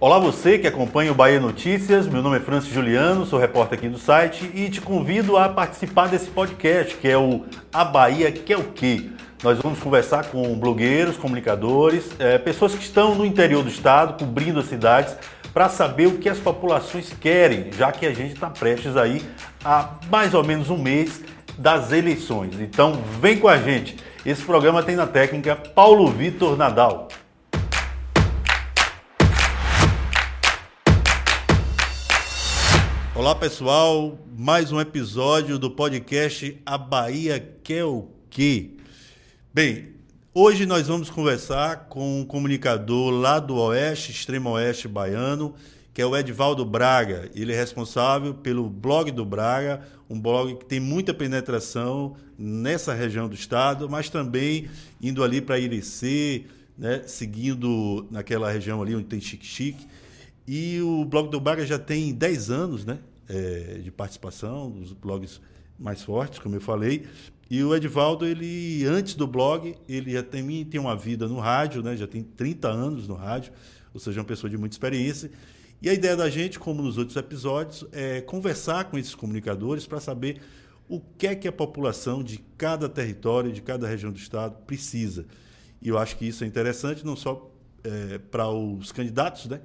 Olá você que acompanha o Bahia Notícias, meu nome é Francis Juliano, sou repórter aqui do site e te convido a participar desse podcast que é o A Bahia Quer o Quê? Nós vamos conversar com blogueiros, comunicadores, é, pessoas que estão no interior do estado, cobrindo as cidades, para saber o que as populações querem, já que a gente está prestes aí a mais ou menos um mês das eleições. Então vem com a gente. Esse programa tem na técnica Paulo Vitor Nadal. Olá pessoal, mais um episódio do podcast A Bahia Quer o Quê? Bem, hoje nós vamos conversar com um comunicador lá do Oeste, Extremo Oeste Baiano, que é o Edvaldo Braga. Ele é responsável pelo blog do Braga, um blog que tem muita penetração nessa região do estado, mas também indo ali para Irecê, né, seguindo naquela região ali onde tem Chique Chique. E o blog do Braga já tem 10 anos, né? É, de participação, dos blogs mais fortes, como eu falei. E o Edvaldo, ele antes do blog, ele já tem, tem uma vida no rádio, né? já tem 30 anos no rádio, ou seja, uma pessoa de muita experiência. E a ideia da gente, como nos outros episódios, é conversar com esses comunicadores para saber o que é que a população de cada território, de cada região do estado precisa. E eu acho que isso é interessante não só é, para os candidatos, né?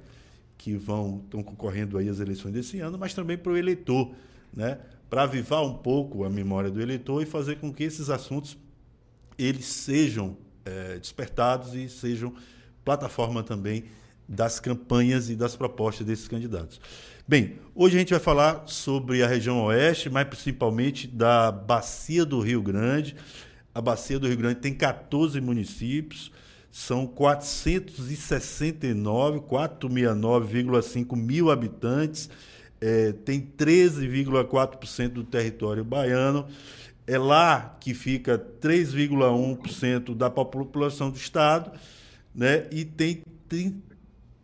Que vão estão concorrendo aí às eleições desse ano, mas também para o eleitor, né? Para avivar um pouco a memória do eleitor e fazer com que esses assuntos eles sejam é, despertados e sejam plataforma também das campanhas e das propostas desses candidatos. Bem, hoje a gente vai falar sobre a região oeste, mas principalmente da Bacia do Rio Grande. A Bacia do Rio Grande tem 14 municípios, são 469, 469,5 mil habitantes, é, tem 13,4% do território baiano. É lá que fica 3,1% da população do estado, né? E tem, tem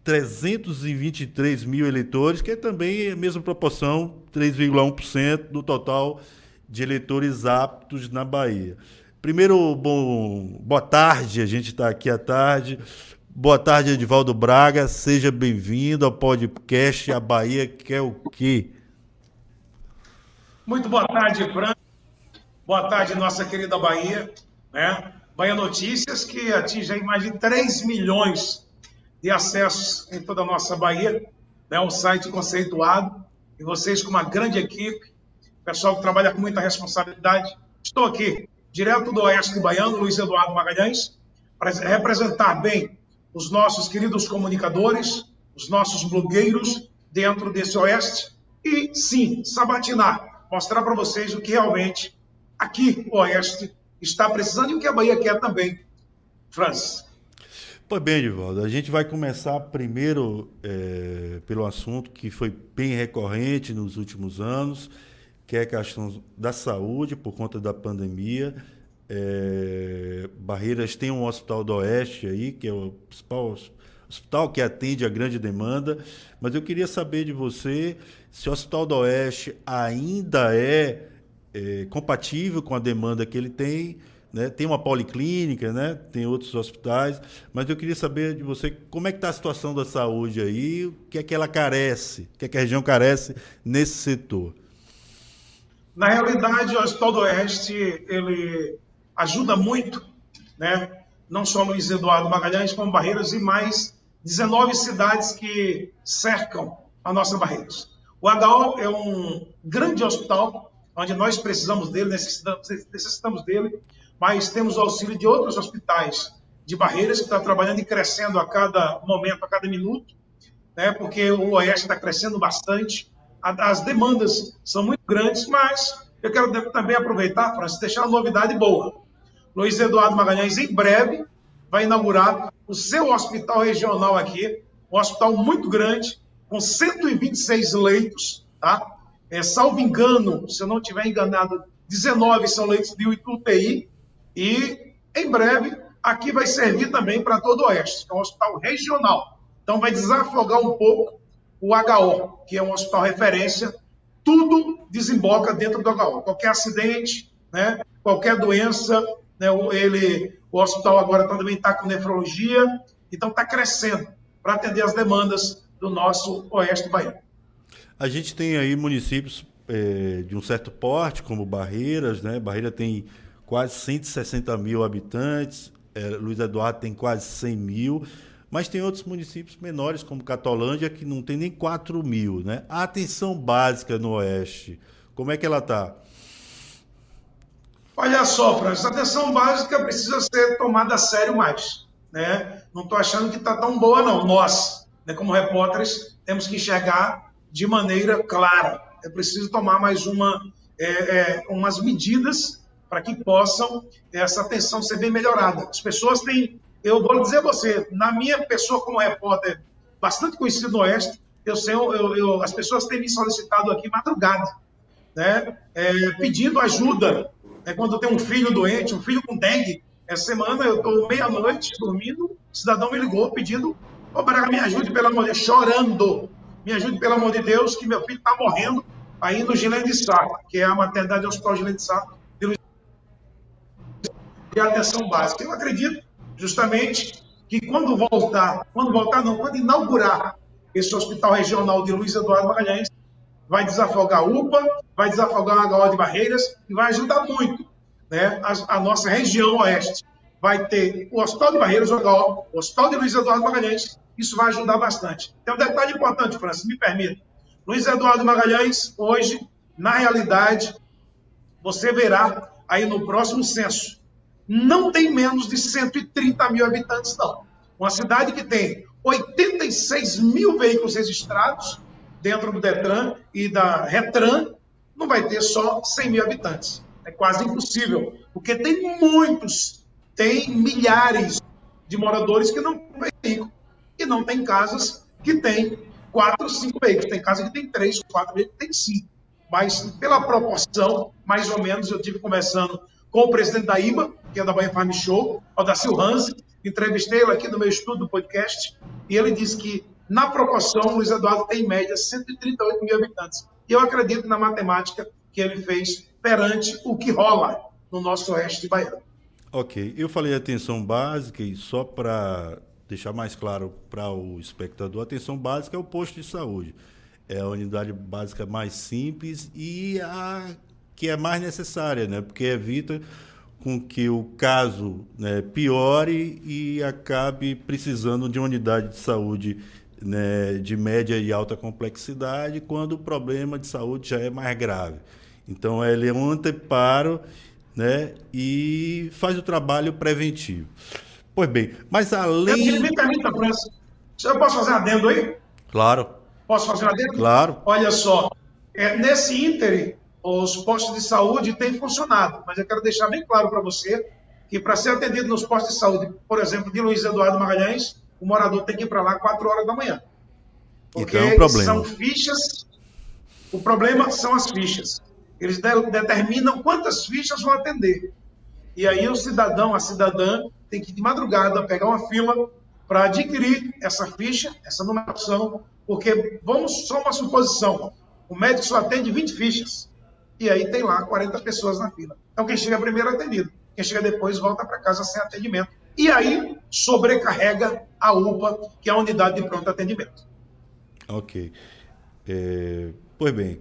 323 mil eleitores, que é também a mesma proporção, 3,1% do total de eleitores aptos na Bahia. Primeiro, bom, boa tarde, a gente está aqui à tarde. Boa tarde, Edivaldo Braga, seja bem-vindo ao podcast A Bahia Quer o Quê? Muito boa tarde, Fran. Boa tarde, nossa querida Bahia. Né? Bahia Notícias, que atinge mais de 3 milhões de acessos em toda a nossa Bahia. É né? um site conceituado. E vocês, com uma grande equipe, pessoal que trabalha com muita responsabilidade. Estou aqui direto do Oeste Baiano, Luiz Eduardo Magalhães, para representar bem os nossos queridos comunicadores, os nossos blogueiros dentro desse Oeste e, sim, sabatinar, mostrar para vocês o que realmente aqui o Oeste está precisando e o que a Bahia quer também. Francis. Pois bem, Edivaldo, a gente vai começar primeiro é, pelo assunto que foi bem recorrente nos últimos anos, que é a questão da saúde por conta da pandemia. É, Barreiras tem um hospital do Oeste aí, que é o principal hospital que atende a grande demanda, mas eu queria saber de você se o Hospital do Oeste ainda é, é compatível com a demanda que ele tem, né? Tem uma policlínica, né? Tem outros hospitais, mas eu queria saber de você como é que está a situação da saúde aí, o que é que ela carece, o que é que a região carece nesse setor. Na realidade, o Hospital do Oeste ele ajuda muito, né? não só Luiz Eduardo Magalhães, como Barreiras e mais 19 cidades que cercam a nossa Barreiras. O HO é um grande hospital, onde nós precisamos dele, necessitamos, dele, mas temos o auxílio de outros hospitais de Barreiras que está trabalhando e crescendo a cada momento, a cada minuto, né? porque o Oeste está crescendo bastante as demandas são muito grandes, mas eu quero também aproveitar, para deixar uma novidade boa. Luiz Eduardo Magalhães, em breve, vai inaugurar o seu hospital regional aqui, um hospital muito grande, com 126 leitos, tá? É, salvo engano, se eu não estiver enganado, 19 são leitos de UTI, e em breve aqui vai servir também para todo o Oeste, é um hospital regional. Então vai desafogar um pouco o HO, que é um hospital referência, tudo desemboca dentro do HO. Qualquer acidente, né, qualquer doença, né, ele, o hospital agora também está com nefrologia, então está crescendo para atender as demandas do nosso oeste baiano. A gente tem aí municípios é, de um certo porte, como Barreiras, né? Barreira tem quase 160 mil habitantes, é, Luiz Eduardo tem quase 100 mil, mas tem outros municípios menores, como Catolândia, que não tem nem 4 mil, né? A atenção básica no Oeste, como é que ela está? Olha só, Francis, a atenção básica precisa ser tomada a sério mais. Né? Não estou achando que está tão boa, não. Nós, né, como repórteres, temos que enxergar de maneira clara. É preciso tomar mais uma, é, é, umas medidas para que possam essa atenção ser bem melhorada. As pessoas têm, eu vou dizer a você, na minha pessoa como repórter, bastante conhecido no Oeste, eu eu, eu, as pessoas têm me solicitado aqui madrugada, né, é, pedindo ajuda. É quando tem um filho doente, um filho com dengue. Essa semana eu estou meia-noite dormindo, o cidadão me ligou pedindo, ô oh, Braga, me ajude pelo amor de Deus, chorando. Me ajude pelo amor de Deus, que meu filho está morrendo aí no Gilene de Sá, que é a maternidade do Hospital Gilene de Sá, de atenção básica. Eu acredito, justamente, que quando voltar, quando voltar não, quando inaugurar esse hospital regional de Luiz Eduardo Magalhães, vai desafogar a UPA, vai desafogar a HO de Barreiras e vai ajudar muito né, a, a, nossa região oeste. Vai ter o Hospital de Barreiras, o HO, o Hospital de Luiz Eduardo Magalhães, isso vai ajudar bastante. Tem um detalhe importante, Francis, me permita. Luiz Eduardo Magalhães, hoje, na realidade, você verá aí no próximo censo, não tem menos de 130 mil habitantes, não. Uma cidade que tem 86 mil veículos registrados dentro do Detran e da Retran, não vai ter só 100 mil habitantes. É quase impossível, porque tem muitos, tem milhares de moradores que não têm veículo. E não tem casas que têm quatro, cinco veículos. Tem casa que tem três, quatro veículos, tem cinco. Mas pela proporção, mais ou menos, eu tive conversando com o presidente da IBA, que é da Bahia Farm Show, o da Hansi, entrevistei ele aqui no meu estudo do podcast, e ele disse que, na proporção, Luiz Eduardo tem em média 138 mil habitantes. E eu acredito na matemática que ele fez perante o que rola no nosso oeste de Bahia. Ok, eu falei atenção básica e só para deixar mais claro para o espectador, atenção básica é o posto de saúde. É a unidade básica mais simples e a que é mais necessária, né? Porque evita com que o caso né, piore e acabe precisando de uma unidade de saúde né, de média e alta complexidade quando o problema de saúde já é mais grave. Então, ele é um anteparo né, e faz o trabalho preventivo. Pois bem, mas além. Eu, me permita, França. Eu posso fazer um adendo aí? Claro. Posso fazer um adendo? Claro. Olha só, é, nesse ínterim, os postos de saúde têm funcionado, mas eu quero deixar bem claro para você que para ser atendido nos postos de saúde, por exemplo, de Luiz Eduardo Magalhães, o morador tem que ir para lá 4 horas da manhã. Porque então é um problema. são fichas, o problema são as fichas. Eles de, determinam quantas fichas vão atender. E aí o cidadão, a cidadã, tem que ir de madrugada pegar uma fila para adquirir essa ficha, essa numeração, porque vamos só uma suposição. O médico só atende 20 fichas. E aí tem lá 40 pessoas na fila. Então quem chega primeiro é atendido. Quem chega depois volta para casa sem atendimento. E aí sobrecarrega a UPA, que é a unidade de pronto atendimento. Ok. É, pois bem,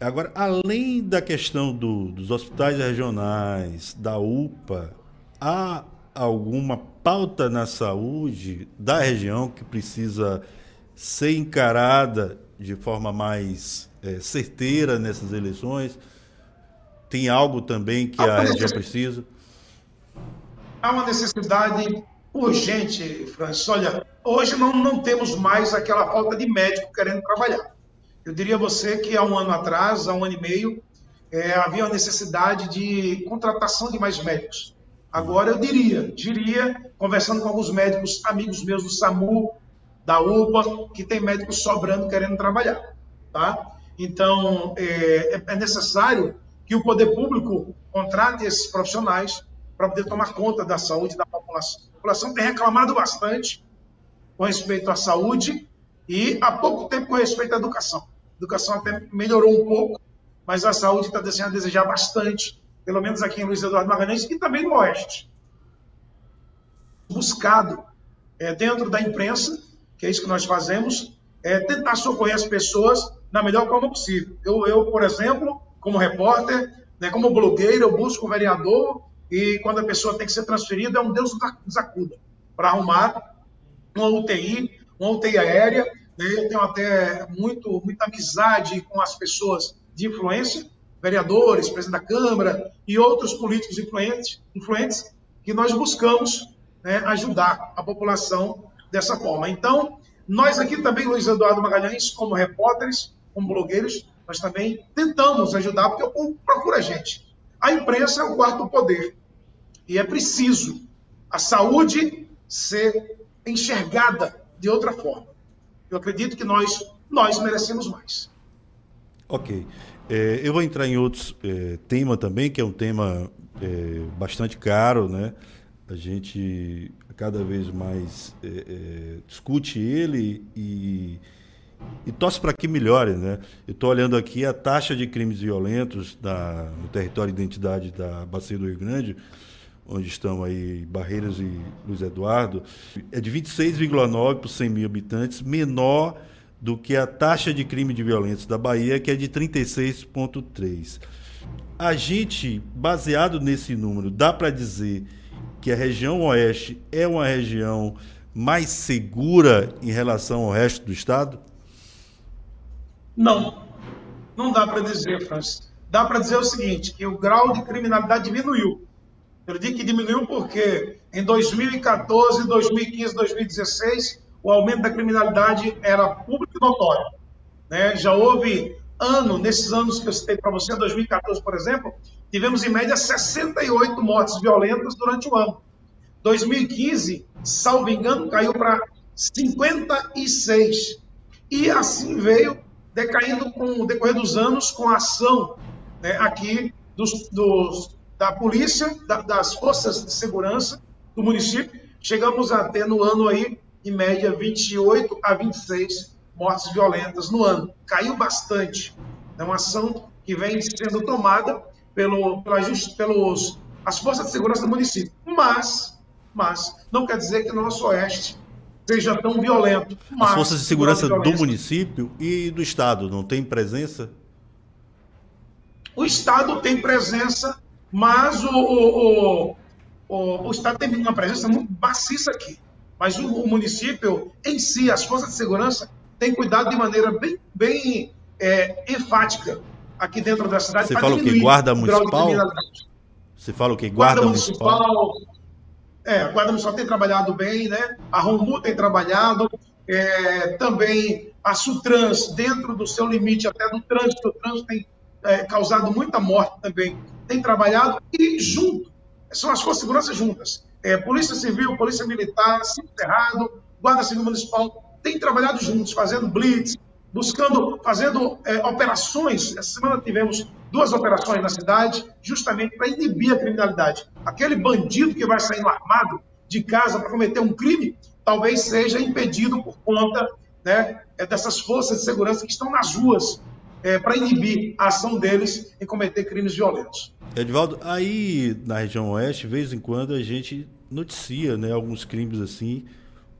Agora, além da questão do, dos hospitais regionais, da UPA, há alguma pauta na saúde da região que precisa ser encarada de forma mais é, certeira nessas eleições? Tem algo também que a região precisa? Há uma necessidade urgente, Francis. Olha, hoje não, não temos mais aquela falta de médico querendo trabalhar. Eu diria a você que há um ano atrás, há um ano e meio, é, havia uma necessidade de contratação de mais médicos. Agora eu diria, diria, conversando com alguns médicos, amigos meus do SAMU, da UPA, que tem médicos sobrando querendo trabalhar. Tá? Então, é, é necessário que o poder público contrate esses profissionais para poder tomar conta da saúde da população. A população tem reclamado bastante com respeito à saúde e há pouco tempo com respeito à educação. A educação até melhorou um pouco, mas a saúde está deixando a desejar bastante, pelo menos aqui em Luiz Eduardo Magalhães e também no Oeste. Buscado é, dentro da imprensa, que é isso que nós fazemos, é, tentar socorrer as pessoas da melhor forma possível. Eu, eu por exemplo, como repórter, né, como blogueiro, eu busco o vereador e quando a pessoa tem que ser transferida, é um Deus nos acuda para arrumar uma UTI, uma UTI aérea. Né, eu tenho até muito, muita amizade com as pessoas de influência, vereadores, presidente da Câmara e outros políticos influentes, influentes que nós buscamos né, ajudar a população dessa forma. Então, nós aqui também, Luiz Eduardo Magalhães, como repórteres, como blogueiros, nós também tentamos ajudar, porque o povo procura a gente. A imprensa é o quarto poder. E é preciso a saúde ser enxergada de outra forma. Eu acredito que nós, nós merecemos mais. Ok. É, eu vou entrar em outros é, tema também, que é um tema é, bastante caro, né? A gente cada vez mais é, é, discute ele e, e torce para que melhore, né? Eu estou olhando aqui a taxa de crimes violentos da, no território de identidade da Bacia do Rio Grande, onde estão aí Barreiras e Luiz Eduardo, é de 26,9 por 100 mil habitantes, menor do que a taxa de crime de violência da Bahia, que é de 36,3. A gente, baseado nesse número, dá para dizer que a região oeste é uma região mais segura em relação ao resto do estado? Não, não dá para dizer, Francis. Dá para dizer o seguinte, que o grau de criminalidade diminuiu. Eu digo que diminuiu porque em 2014, 2015, 2016, o aumento da criminalidade era público e notório. Né? Já houve ano, nesses anos que eu citei para você, 2014, por exemplo, tivemos em média 68 mortes violentas durante o ano. 2015, salvo engano, caiu para 56. E assim veio decaindo com o decorrer dos anos com a ação né, aqui dos, dos, da polícia, da, das forças de segurança do município. Chegamos a ter no ano aí em média 28 a 26 mortes violentas no ano. Caiu bastante. É uma ação que vem sendo tomada pelo, pela, pelos as forças de segurança do município. Mas, mas não quer dizer que o nosso oeste seja tão violento. as forças de segurança do município e do estado não tem presença? O estado tem presença, mas o, o, o, o estado tem uma presença muito maciça aqui. Mas o, o, município em si, as forças de segurança, têm cuidado de maneira bem, bem é, enfática aqui dentro da cidade. Você fala o que? Guarda municipal? Você fala o que? Guarda, guarda municipal? municipal? É, a Guarda Municipal tem trabalhado bem, né? A Romu tem trabalhado, é, também a Sutrans, dentro do seu limite até do trânsito, o trânsito tem é, causado muita morte também, tem trabalhado e junto, são as forças de segurança juntas é, Polícia Civil, Polícia Militar, Cerrado, Guarda Civil Municipal, têm trabalhado juntos, fazendo blitz, buscando, fazendo é, operações. Essa semana tivemos duas operações na cidade, justamente para inibir a criminalidade. Aquele bandido que vai saindo armado de casa para cometer um crime, talvez seja impedido por conta né, é, dessas forças de segurança que estão nas ruas é, para inibir a ação deles em cometer crimes violentos. Edvaldo, aí na região oeste, de vez em quando a gente noticia né, alguns crimes assim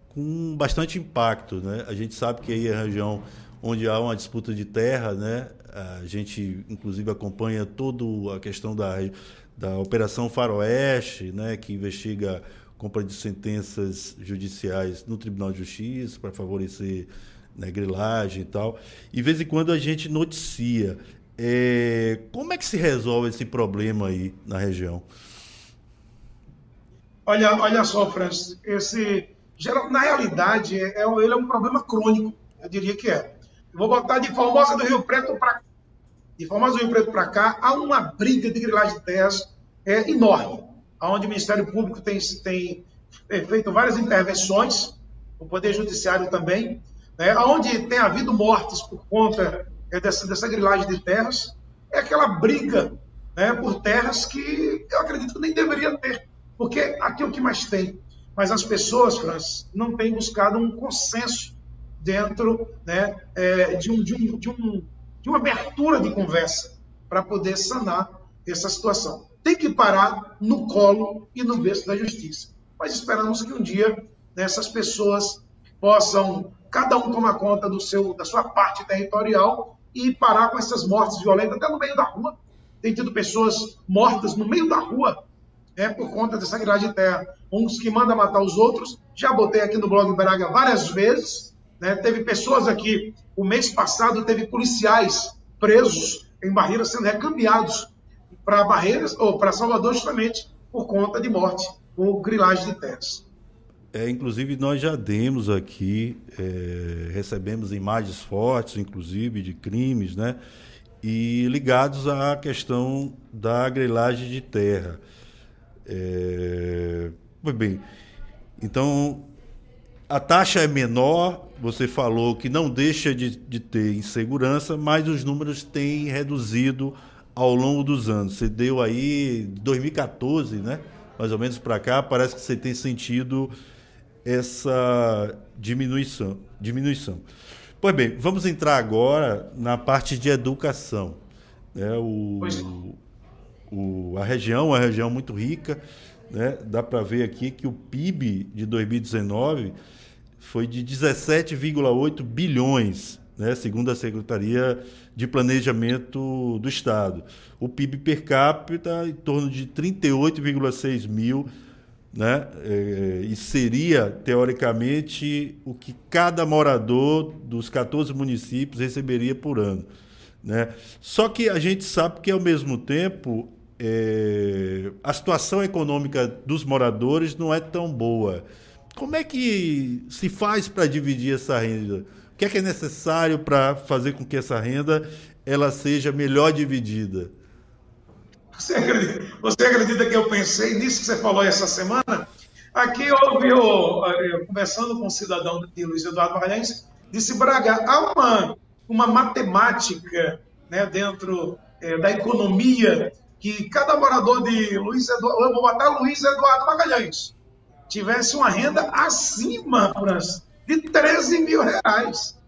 com bastante impacto. Né? A gente sabe que aí é a região onde há uma disputa de terra, né? a gente inclusive acompanha toda a questão da, da Operação Faroeste, né? que investiga compra de sentenças judiciais no Tribunal de Justiça para favorecer né, grilagem e tal. E de vez em quando a gente noticia. É, como é que se resolve esse problema aí na região? Olha, olha só, Francis, esse na realidade é, é ele é um problema crônico, eu diria que é. Eu vou botar de Formosa do Rio Preto para de Formosa do Rio Preto para cá há uma briga de grilagem de terras é, enorme, onde o Ministério Público tem, tem feito várias intervenções, o Poder Judiciário também, né, onde tem havido mortes por conta é, dessa, dessa grilagem de terras, é aquela briga né, por terras que eu acredito que nem deveria ter, porque aqui é o que mais tem. Mas as pessoas, Francis, não têm buscado um consenso dentro né, é, de, um, de, um, de, um, de uma abertura de conversa para poder sanar essa situação. Tem que parar no colo e no berço da justiça. Mas esperamos que um dia né, essas pessoas possam cada um tomar conta do seu, da sua parte territorial e parar com essas mortes violentas, até no meio da rua. Tem tido pessoas mortas no meio da rua é, por conta dessa grade de terra. Uns que mandam matar os outros. Já botei aqui no blog Braga várias vezes. Né? Teve pessoas aqui, o mês passado, teve policiais presos em Barreiras sendo recambiados para Barreiras ou para Salvador justamente por conta de morte por grilagem de terras. É, inclusive, nós já demos aqui, é, recebemos imagens fortes, inclusive, de crimes, né? E ligados à questão da grilagem de terra. É, bem, então, a taxa é menor, você falou que não deixa de, de ter insegurança, mas os números têm reduzido ao longo dos anos. Você deu aí 2014, né? Mais ou menos para cá, parece que você tem sentido essa diminuição. diminuição. Pois bem, vamos entrar agora na parte de educação. É, o, o, a região é uma região muito rica. Né? Dá para ver aqui que o PIB de 2019 foi de 17,8 bilhões, né? segundo a Secretaria de Planejamento do Estado. O PIB per capita em torno de 38,6 mil né? É, e seria, teoricamente, o que cada morador dos 14 municípios receberia por ano. Né? Só que a gente sabe que, ao mesmo tempo, é, a situação econômica dos moradores não é tão boa. Como é que se faz para dividir essa renda? O que é, que é necessário para fazer com que essa renda ela seja melhor dividida? Você acredita, você acredita que eu pensei nisso que você falou essa semana? Aqui houve, conversando com um cidadão de Luiz Eduardo Magalhães, disse, Braga, há uma, uma matemática né, dentro é, da economia que cada morador de Luiz Eduardo, eu vou botar Luiz Eduardo Magalhães, tivesse uma renda acima de 13 mil reais.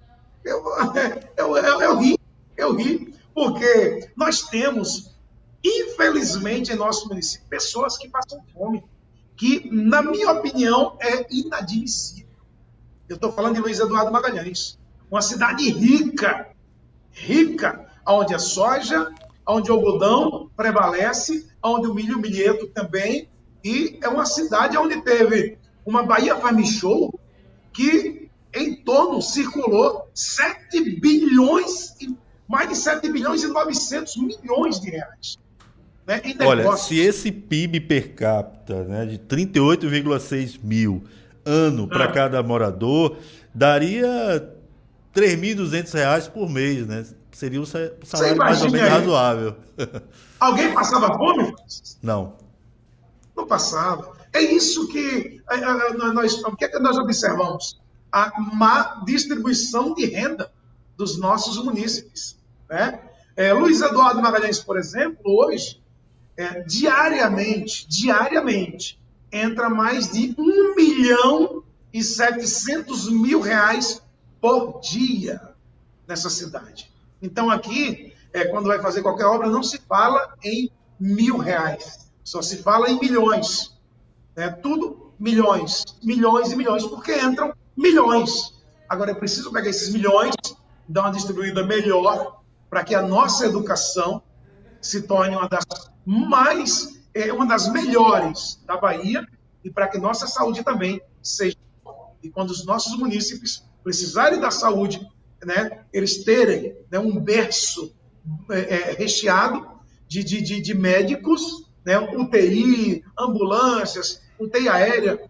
Eu, eu, eu, eu ri, eu ri, porque nós temos infelizmente, em nosso município, pessoas que passam fome, que, na minha opinião, é inadmissível. Eu estou falando de Luiz Eduardo Magalhães, uma cidade rica, rica, onde a soja, onde o algodão prevalece, onde o milho milheto também, e é uma cidade onde teve uma Bahia Farm Show que em torno circulou 7 bilhões, mais de 7 bilhões e 900 milhões de reais. Né? Olha, se esse PIB per capita né, de 38,6 mil ano para ah. cada morador, daria 3.200 reais por mês, né? Seria um salário mais ou menos aí. razoável. Alguém passava fome? Não. Não passava. É isso que nós, o que, é que nós observamos? A má distribuição de renda dos nossos munícipes. Né? É, Luiz Eduardo Magalhães, por exemplo, hoje, é, diariamente, diariamente, entra mais de 1 milhão e 700 mil reais por dia nessa cidade. Então aqui, é, quando vai fazer qualquer obra, não se fala em mil reais, só se fala em milhões. É tudo milhões, milhões e milhões, porque entram milhões. Agora é preciso pegar esses milhões, dar uma distribuída melhor para que a nossa educação se torne uma das mais, é, uma das melhores da Bahia e para que nossa saúde também seja. E quando os nossos munícipes precisarem da saúde, né, eles terem né, um berço é, é, recheado de, de, de, de médicos, né, UTI, ambulâncias, UTI aérea,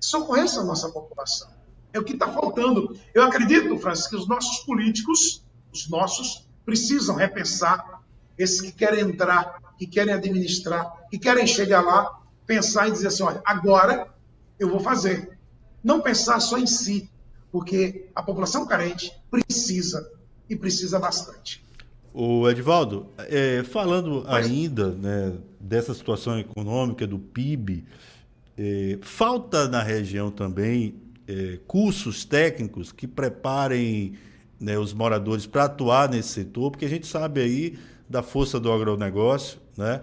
socorrer essa nossa população. É o que está faltando. Eu acredito, Francis, que os nossos políticos, os nossos, precisam repensar esses que querem entrar, que querem administrar, que querem chegar lá, pensar e dizer assim: olha, agora eu vou fazer. Não pensar só em si, porque a população carente precisa e precisa bastante. O Edvaldo, é, falando Mas... ainda né, dessa situação econômica do PIB, é, falta na região também é, cursos técnicos que preparem né, os moradores para atuar nesse setor, porque a gente sabe aí da força do agronegócio, né?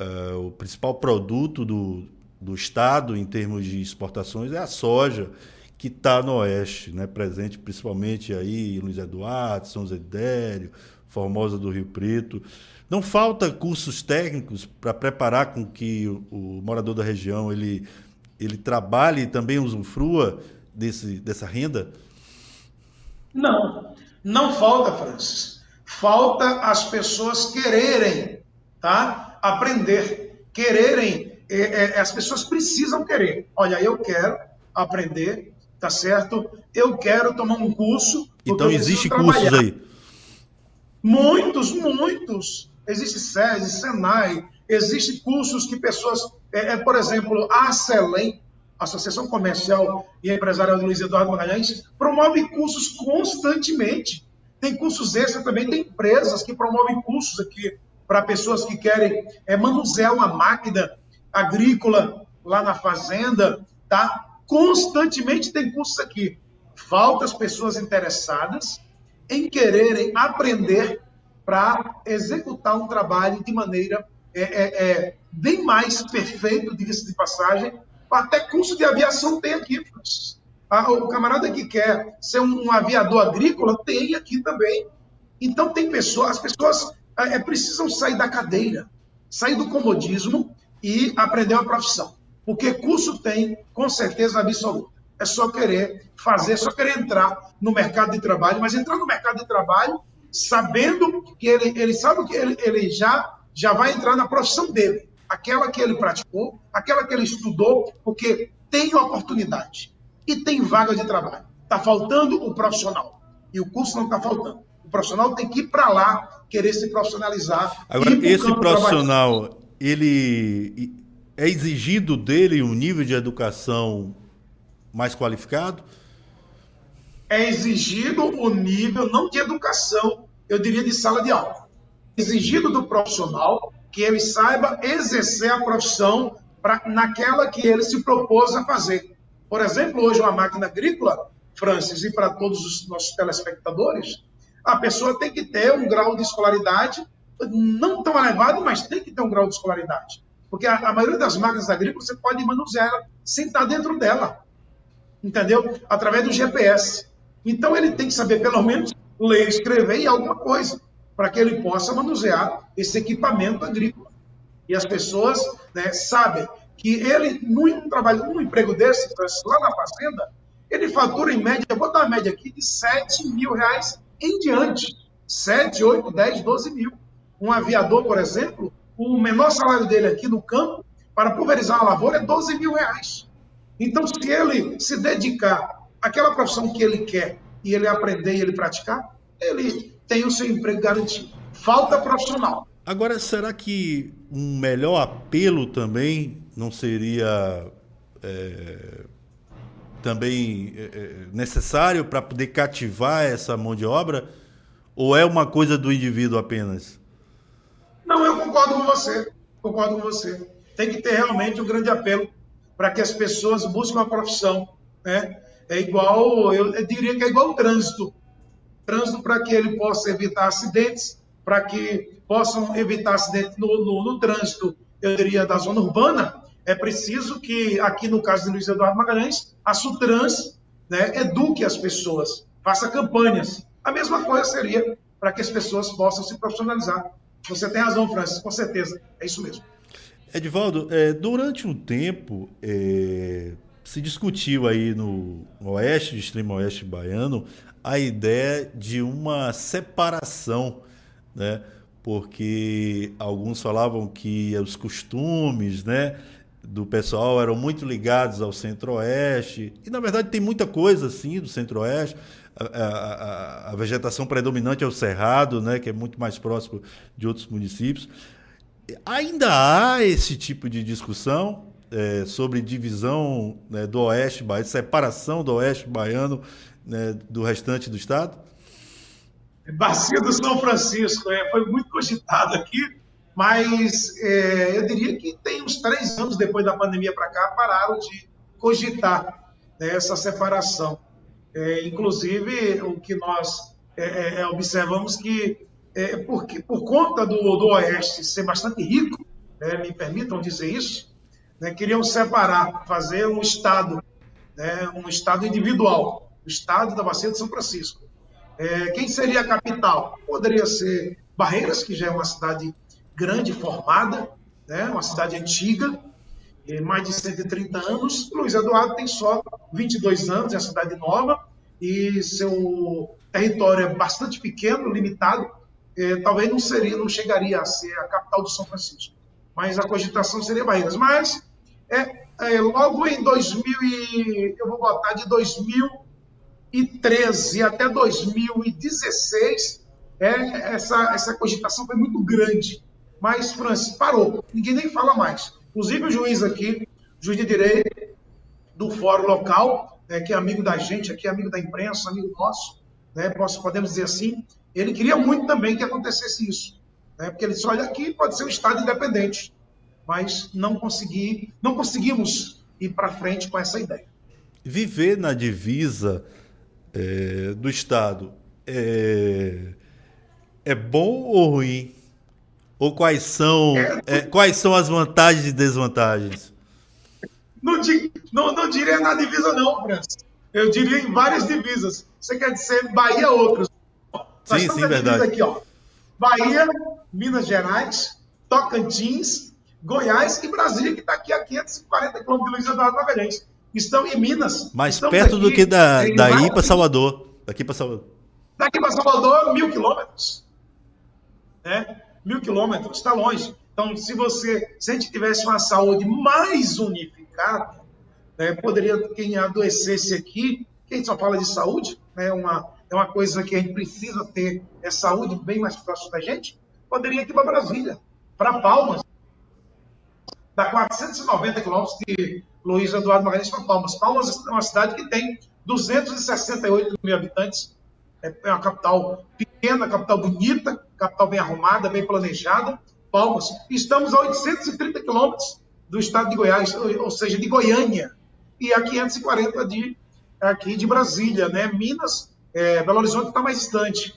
Uh, o principal produto do, do Estado em termos de exportações é a soja, que está no Oeste, né? presente principalmente aí em Luiz Eduardo, São Zedério, Formosa do Rio Preto. Não falta cursos técnicos para preparar com que o, o, morador da região ele, ele trabalhe e também usufrua desse, dessa renda? Não, não falta, Francis. Falta as pessoas quererem tá? aprender, quererem. É, é, as pessoas precisam querer. Olha, eu quero aprender, tá certo? Eu quero tomar um curso. Então existe cursos aí. Muitos, muitos. Existe SESI, Senai, existe cursos que pessoas, é, é, por exemplo, a Selem, Associação Comercial e Empresarial de Luiz Eduardo Magalhães, promove cursos constantemente. Tem cursos extra também, tem empresas que promovem cursos aqui para pessoas que querem é, manusear uma máquina agrícola lá na fazenda, tá? Constantemente tem cursos aqui. Falta as pessoas interessadas em quererem aprender para executar um trabalho de maneira é, é, é, bem mais perfeito, diga-se de passagem. Até curso de aviação tem aqui, ah, O camarada que quer ser um, aviador agrícola tem aqui também. Então tem pessoas, as pessoas é, é, precisam sair da cadeira, sair do comodismo e aprender uma profissão. Porque curso tem, com certeza absoluta. É só querer fazer, é só querer entrar no mercado de trabalho, mas entrar no mercado de trabalho sabendo que ele, ele sabe que ele, ele já, já vai entrar na profissão dele, aquela que ele praticou, aquela que ele estudou, porque tem oportunidade e tem vaga de trabalho. Está faltando o profissional e o curso não está faltando. O profissional tem que ir para lá, querer se profissionalizar. Agora, esse profissional, ele é exigido dele um nível de educação mais qualificado? É exigido o nível, não de educação, eu diria de sala de aula. Exigido do profissional que ele saiba exercer a profissão pra, naquela que ele se propôs a fazer. Por exemplo, hoje uma máquina agrícola, Francis, e para todos os nossos telespectadores, a pessoa tem que ter um grau de escolaridade, não tão elevado, mas tem que ter um grau de escolaridade. Porque a, a maioria das máquinas agrícolas você pode manusear sem estar dentro dela. Entendeu? Através do GPS. Então ele tem que saber, pelo menos, ler, escrever e alguma coisa, para que ele possa manusear esse equipamento agrícola. E as pessoas né, sabem que ele, num trabalho, num emprego desse, lá na fazenda, ele fatura em média, vou dar uma média aqui, de 7 mil reais em diante. 7, 8, 10, 12 mil. Um aviador, por exemplo, o menor salário dele aqui no campo, para pulverizar uma lavoura, é 12 mil reais. Então, se ele se dedicar àquela profissão que ele quer e ele aprender e ele praticar, ele tem o seu emprego garantido. Falta profissional. Agora, será que um melhor apelo também não seria é, também é, é necessário para poder cativar essa mão de obra? Ou é uma coisa do indivíduo apenas? Não, eu concordo com você. Concordo com você. Tem que ter realmente um grande apelo para que as pessoas busquem uma profissão. Né? É igual, eu diria que é igual o trânsito. Trânsito para que ele possa evitar acidentes, para que possam evitar acidentes no, no, no, trânsito, eu diria, da zona urbana, é preciso que, aqui no caso de Luiz Eduardo Magalhães, a Sutrans né, eduque as pessoas, faça campanhas. A mesma coisa seria para que as pessoas possam se profissionalizar você tem razão, Francis, com certeza. É isso mesmo. Edivaldo, é, durante um tempo é, se discutiu aí no oeste, extremo oeste baiano, a ideia de uma separação, né? Porque alguns falavam que os costumes, né? Do pessoal eram muito ligados ao centro-oeste. E, na verdade, tem muita coisa, assim, do centro-oeste a, a, a, vegetação predominante é o cerrado, né, que é muito mais próximo de outros municípios. Ainda há esse tipo de discussão é, sobre divisão né, do oeste baiano, separação do oeste baiano né, do restante do estado? Bacia do São Francisco, é, foi muito cogitado aqui, mas é, eu diria que tem uns três anos depois da pandemia para cá, pararam de cogitar né, essa separação. É, inclusive, o que nós é, é, é observamos que, é, porque, por conta do, do Oeste ser bastante rico, né, me permitam dizer isso, né, queriam separar, fazer um Estado né, um estado individual, o estado da Bacia de São Francisco. É, quem seria a capital? Poderia ser Barreiras, que já é uma cidade grande, formada, né, uma cidade antiga, mais de 130 anos. Luiz Eduardo tem só 22 anos, é uma cidade nova, e seu território é bastante pequeno, limitado, é, talvez não seria, não chegaria a ser a capital do São Francisco. Mas a cogitação seria Barreiras. Mas é, é, logo em 2000 e, eu vou botar de 2013 até 2016, é, essa, essa cogitação foi muito grande. Mas, Francis, parou. Ninguém nem fala mais. Inclusive o juiz aqui, juiz de direito do fórum local, é, que é amigo da gente aqui, amigo da imprensa, amigo nosso, né, podemos dizer assim, ele queria muito também que acontecesse isso. Né, porque ele disse, olha, aqui pode ser um Estado independente mas não consegui, não conseguimos ir para frente com essa ideia. Viver na divisa é, do Estado é, é bom ou ruim? Ou quais são, é, é quais são as vantagens e desvantagens? Não, não, não diria na divisa, não, Francis. Eu diria em várias divisas. Você quer dizer Bahia outros? sim, sim, verdade. Aqui, ó. Bahia, Minas Gerais, Tocantins, Goiás e Brasília, que está aqui a 540 quilômetros de Luiz Eduardo Magalhães. Estão em Minas. Mais perto do que da, daí para Salvador. Daqui para Salvador. Daqui para Salvador, mil quilômetros. Né? Mil quilômetros, está longe. Então, se você, se a gente tivesse uma saúde mais unificada, né, poderia, quem adoecesse aqui, quem só fala de saúde, né, uma, é uma coisa que a gente precisa ter, é saúde bem mais próxima da gente, poderia ir para Brasília, para Palmas, dá 490 quilômetros de Luiz Eduardo Magalhães para Palmas. Palmas é uma cidade que tem 268 mil habitantes. É, é uma capital pequena, capital bonita, capital bem arrumada, bem planejada. Palmas. Estamos a 830 quilômetros do estado de Goiás, ou seja, de Goiânia, e a 540 de aqui de Brasília, né? Minas, é, Belo Horizonte está mais distante.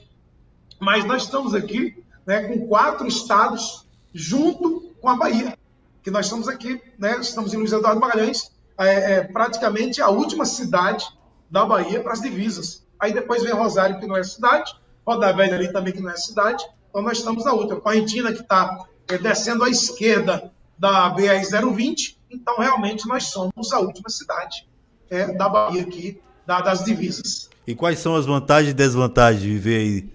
Mas nós estamos aqui né, com quatro estados junto com a Bahia que nós estamos aqui, né? Estamos em Luiz Eduardo Magalhães, é, é praticamente a última cidade da Bahia para as divisas. Aí depois vem Rosário, que não é cidade, Roda Velha ali também, que não é cidade. Então nós estamos na última. Correntina, que está é, descendo à esquerda da BR-020. Então realmente nós somos a última cidade é, da Bahia aqui, da, das divisas. E quais são as vantagens e desvantagens de viver aí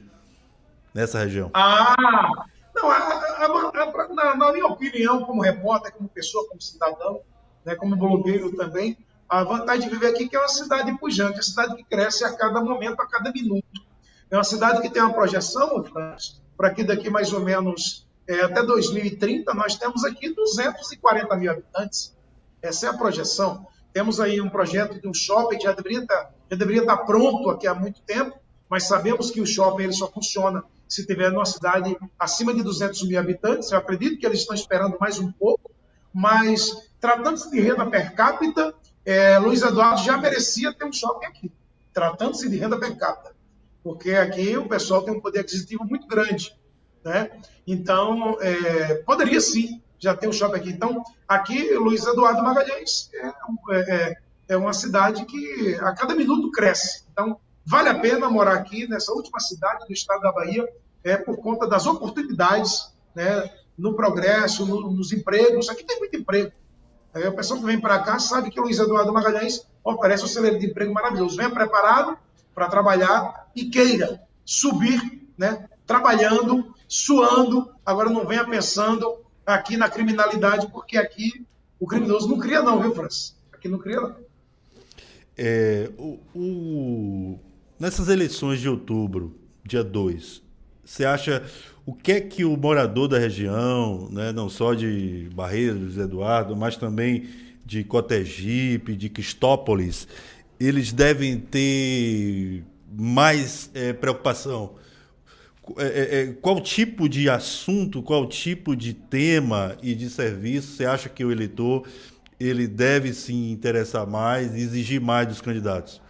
nessa região? Ah, não, a, a, a, na, na, minha opinião, como repórter, como pessoa, como cidadão, né, como blogueiro também, a vantagem de viver aqui é que é uma cidade pujante, é uma cidade que cresce a cada momento, a cada minuto. É uma cidade que tem uma projeção, para que daqui mais ou menos é, até 2030 nós temos aqui 240 mil habitantes. Essa é a projeção. Temos aí um projeto de um shopping que já deveria tá, já deveria estar tá pronto aqui há muito tempo, mas sabemos que o shopping ele só funciona se tiver numa cidade acima de 200 mil habitantes. Eu acredito que eles estão esperando mais um pouco, mas tratando-se de renda per capita, é, Luiz Eduardo já merecia ter um shopping aqui, tratando-se de renda per capita, porque aqui o pessoal tem um poder aquisitivo muito grande. Né? Então, é, poderia sim já ter um shopping aqui. Então, aqui, Luiz Eduardo Magalhães é, é, é, é uma cidade que a cada minuto cresce. Então, vale a pena morar aqui, nessa última cidade do estado da Bahia, é, por conta das oportunidades né, no progresso, no, nos empregos. Aqui tem muito emprego. É, o pessoal que vem para cá sabe que Luiz Eduardo Magalhães oferece um celeiro de emprego maravilhoso. Venha preparado para trabalhar e queira subir, né, trabalhando, suando. Agora não venha pensando aqui na criminalidade, porque aqui o criminoso não cria não, viu, Francis? Aqui não cria não. É, o, o, nessas eleições de outubro, dia 2, você acha o que é que o morador da região, né, não só de Barreiros, Eduardo, mas também de Cotegipe, de Cristópolis, eles devem ter mais é, preocupação? É, é, é, qual tipo de assunto, qual tipo de tema e de serviço você acha que o eleitor ele deve se interessar mais e exigir mais dos candidatos?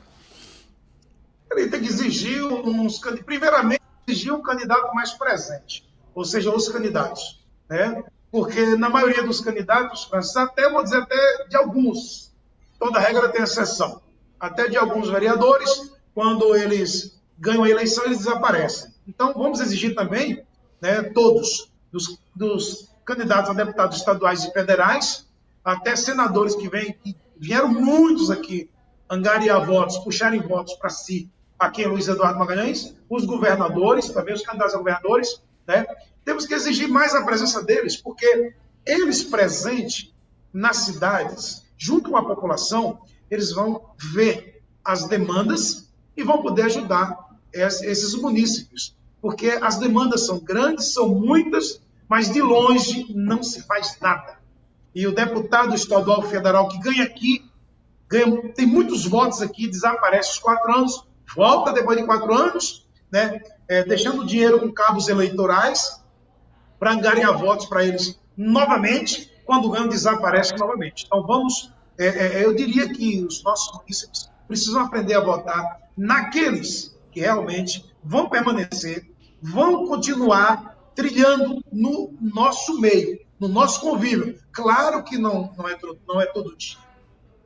Ele tem que exigir uns primeiramente exigir um candidato mais presente, ou seja, os candidatos. Né? Porque na maioria dos candidatos, até vou dizer até de alguns, toda regra tem exceção. Até de alguns vereadores, quando eles ganham a eleição, eles desaparecem. Então, vamos exigir também, né, todos, dos, dos candidatos a deputados estaduais e federais, até senadores que vêm, que vieram muitos aqui angariar votos, puxarem votos para si, aqui em Luiz Eduardo Magalhães, os governadores, também os candidatos a governadores, né? Temos que exigir mais a presença deles, porque eles presentes nas cidades, junto com a população, eles vão ver as demandas e vão poder ajudar esses munícipes. Porque as demandas são grandes, são muitas, mas de longe não se faz nada. E o deputado estadual federal que ganha aqui, ganha, tem muitos votos aqui, desaparece os quatro anos, volta depois de quatro anos, né, é, deixando dinheiro com cabos eleitorais para angariar votos para eles novamente, quando ganham, desaparece novamente. Então, vamos, é, é, eu diria que os nossos municípios precisam aprender a votar naqueles que realmente vão permanecer, vão continuar trilhando no nosso meio, no nosso convívio. Claro que não, não, é, não é todo dia,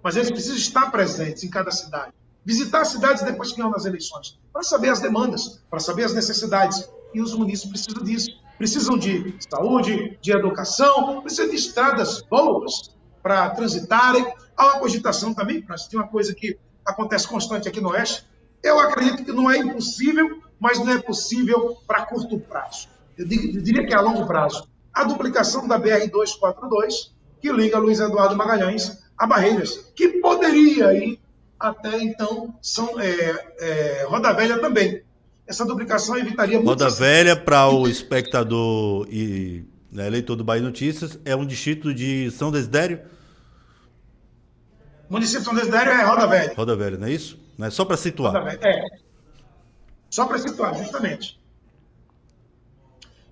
mas eles precisam estar presentes em cada cidade. Visitar as cidades depois que ganham nas eleições, para saber as demandas, para saber as necessidades. E os municípios precisam disso. Precisam de saúde, de educação, precisam de estradas boas para transitarem. Há uma cogitação também, para tem uma coisa que acontece constante aqui no Oeste. Eu acredito que não é impossível, mas não é possível para curto prazo. Eu diria que é a longo prazo a duplicação da BR-242, que liga Luiz Eduardo Magalhães a Barreiras, que poderia ir até então São, é, é, Roda Velha também. Essa duplicação evitaria muito. Roda Velha, para o espectador e né, eleitor do Bahia Notícias, é um distrito de São Desidério? Município de São Desidério é Roda Velha. Roda Velha, não é isso? Não é só para situar. Roda Velha, é. Só para situar, justamente.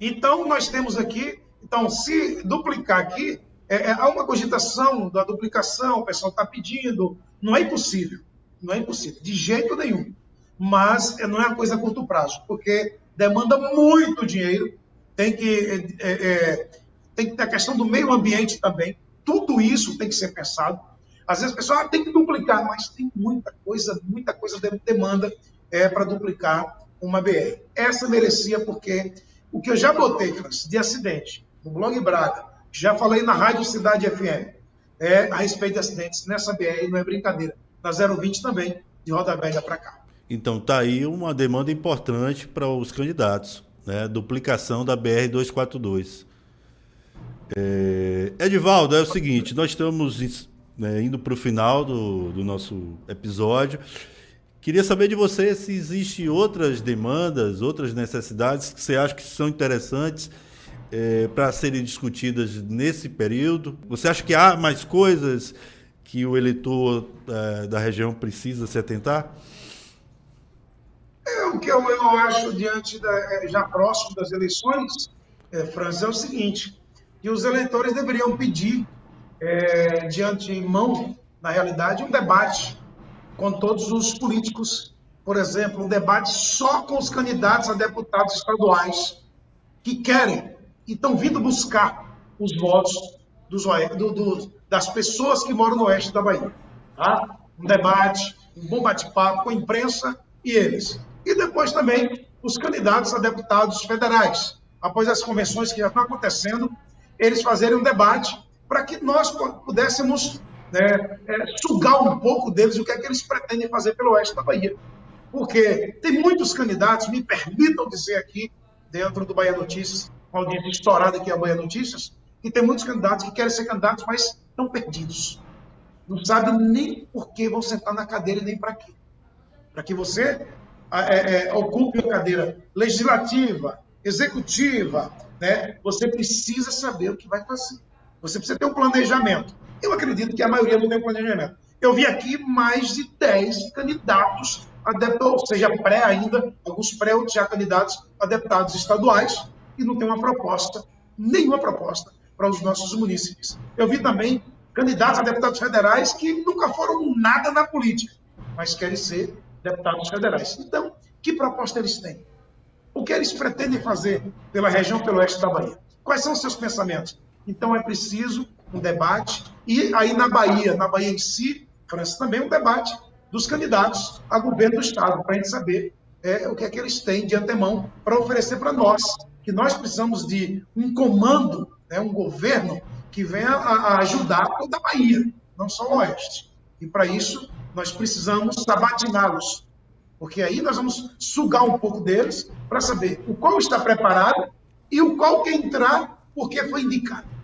Então, nós temos aqui então, se duplicar aqui, é, é, há uma cogitação da duplicação, o pessoal está pedindo, não é impossível, não é impossível, de jeito nenhum. Mas é, não é uma coisa a curto prazo, porque demanda muito dinheiro, tem que, é, é, tem que ter a questão do meio ambiente também, tudo isso tem que ser pensado. Às vezes o pessoal ah, tem que duplicar, mas tem muita coisa, muita coisa de demanda é, para duplicar uma BR. Essa merecia, porque o que eu já botei, de acidente, no Blog Braga, já falei na Rádio Cidade FM, é, a respeito de acidentes nessa BR, não é brincadeira. Na 020 também, de Roda Velha para cá. Então, tá aí uma demanda importante para os candidatos, né? Duplicação da BR-242. É... Edivaldo, é o seguinte, nós estamos né, indo para o final do, do nosso episódio. Queria saber de você se existem outras demandas, outras necessidades que você acha que são interessantes é, para serem discutidas nesse período? Você acha que há mais coisas que o eleitor é, da região precisa se atentar? É, o que eu, eu acho diante da, é, já próximo das eleições, é, Franz, é o seguinte, que os eleitores deveriam pedir é, de antemão, na realidade, um debate com todos os políticos, por exemplo, um debate só com os candidatos a deputados estaduais que querem e estão vindo buscar os votos dos, do, do, das pessoas que moram no oeste da Bahia. Tá? Um debate, um bom bate-papo com a imprensa e eles. E depois também os candidatos a deputados federais. Após as convenções que já estão acontecendo, eles fazerem um debate para que nós pudéssemos né, é, sugar um pouco deles o que é que eles pretendem fazer pelo oeste da Bahia. Porque tem muitos candidatos, me permitam dizer aqui, dentro do Bahia Notícias, uma audiência estourada aqui a Bahia Notícias, que tem muitos candidatos que querem ser candidatos, mas estão perdidos. Não sabem nem por que vão sentar na cadeira e nem para quê. Para que você é, é, ocupe a cadeira legislativa, executiva, né? você precisa saber o que vai fazer. Você precisa ter um planejamento. Eu acredito que a maioria não tem um planejamento. Eu vi aqui mais de 10 candidatos a deputados, ou seja, pré ainda, alguns pré já candidatos a deputados estaduais, e não tem uma proposta, nenhuma proposta para os nossos munícipes. Eu vi também candidatos a deputados federais que nunca foram nada na política, mas querem ser deputados federais. Então, que proposta eles têm? O que eles pretendem fazer pela região, pelo oeste da Bahia? Quais são os seus pensamentos? Então, é preciso um debate. E aí, na Bahia, na Bahia em si, França, também um debate dos candidatos a governo do Estado, para a gente saber é, o que é que eles têm de antemão para oferecer para nós, que nós precisamos de um comando, né, um governo que venha a, a ajudar toda a Bahia, não só o Oeste. E para isso, nós precisamos sabatiná-los, porque aí nós vamos sugar um pouco deles para saber o qual está preparado e o qual quer entrar porque foi indicado.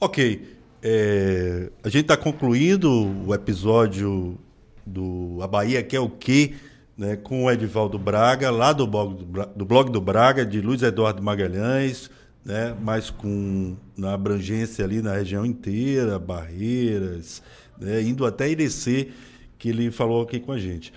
Ok. É, a gente está concluindo o episódio do A Bahia Quer o Quê, né, com o Edivaldo Braga, lá do blog do, blog do Braga, de Luiz Eduardo Magalhães, né, mas com na abrangência ali na região inteira, Barreiras, né, indo até Irecê, que ele falou aqui com a gente.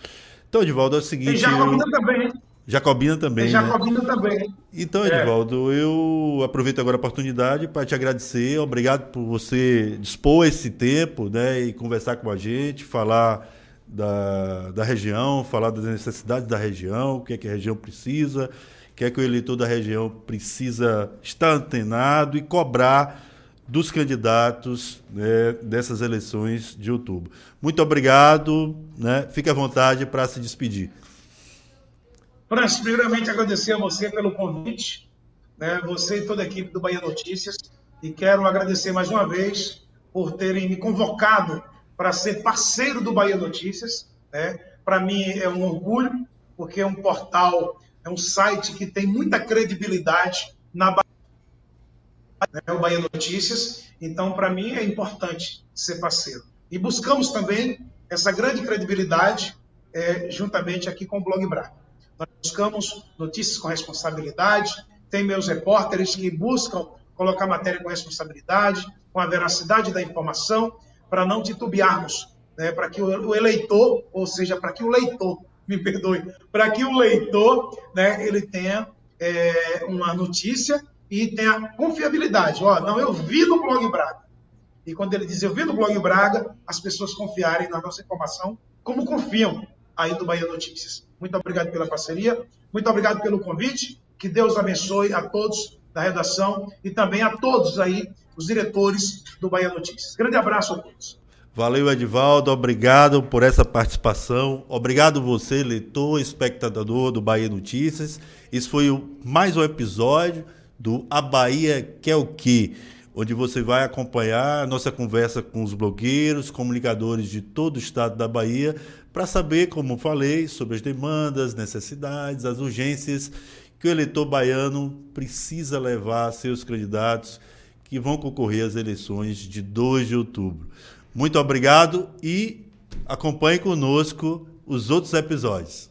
Então, Edivaldo, é o seguinte. E Jacobina eu... também. Jacobina também. E Jacobina né? também. Então, é. Edivaldo, é. eu aproveito agora a oportunidade para te agradecer. Obrigado por você dispor esse tempo né, e conversar com a gente, falar da, da região, falar das necessidades da região, o que é que a região precisa, o que é que o eleitor da região precisa estar antenado e cobrar dos candidatos né, dessas eleições de outubro. Muito obrigado, né? fique à vontade para se despedir. Francis, primeiramente agradecer a você pelo convite, né, você e toda a equipe do Bahia Notícias, e quero agradecer mais uma vez por terem me convocado para ser parceiro do Bahia Notícias. Né? Para mim é um orgulho, porque é um portal, é um site que tem muita credibilidade na Bahia né, o Bahia Notícias. Então, para mim, é importante ser parceiro. E buscamos também essa grande credibilidade é, juntamente aqui com o Blog Braga. Nós buscamos notícias com responsabilidade, tem meus repórteres que buscam colocar matéria com responsabilidade, com a veracidade da informação, para não titubearmos, né, para que o eleitor, ou seja, para que o leitor, me perdoe, para que o leitor né, ele tenha é, uma notícia e tem a confiabilidade. Ó, não, eu vi no Blog Braga. E quando ele diz eu vi no Blog Braga, as pessoas confiarem na nossa informação, como confiam aí do Bahia Notícias. Muito obrigado pela parceria, muito obrigado pelo convite. Que Deus abençoe a todos da redação e também a todos aí, os diretores do Bahia Notícias. Grande abraço a todos. Valeu, Edivaldo. Obrigado por essa participação. Obrigado você, leitor, espectador do Bahia Notícias. Esse foi mais um episódio do A Bahia Quer o Quê? Onde você vai acompanhar a nossa conversa com os blogueiros, comunicadores de todo o estado da Bahia, para saber, como falei, sobre as demandas, necessidades, as urgências que o eleitor baiano precisa levar a seus candidatos que vão concorrer às eleições de 2 de outubro. Muito obrigado e acompanhe conosco os outros episódios.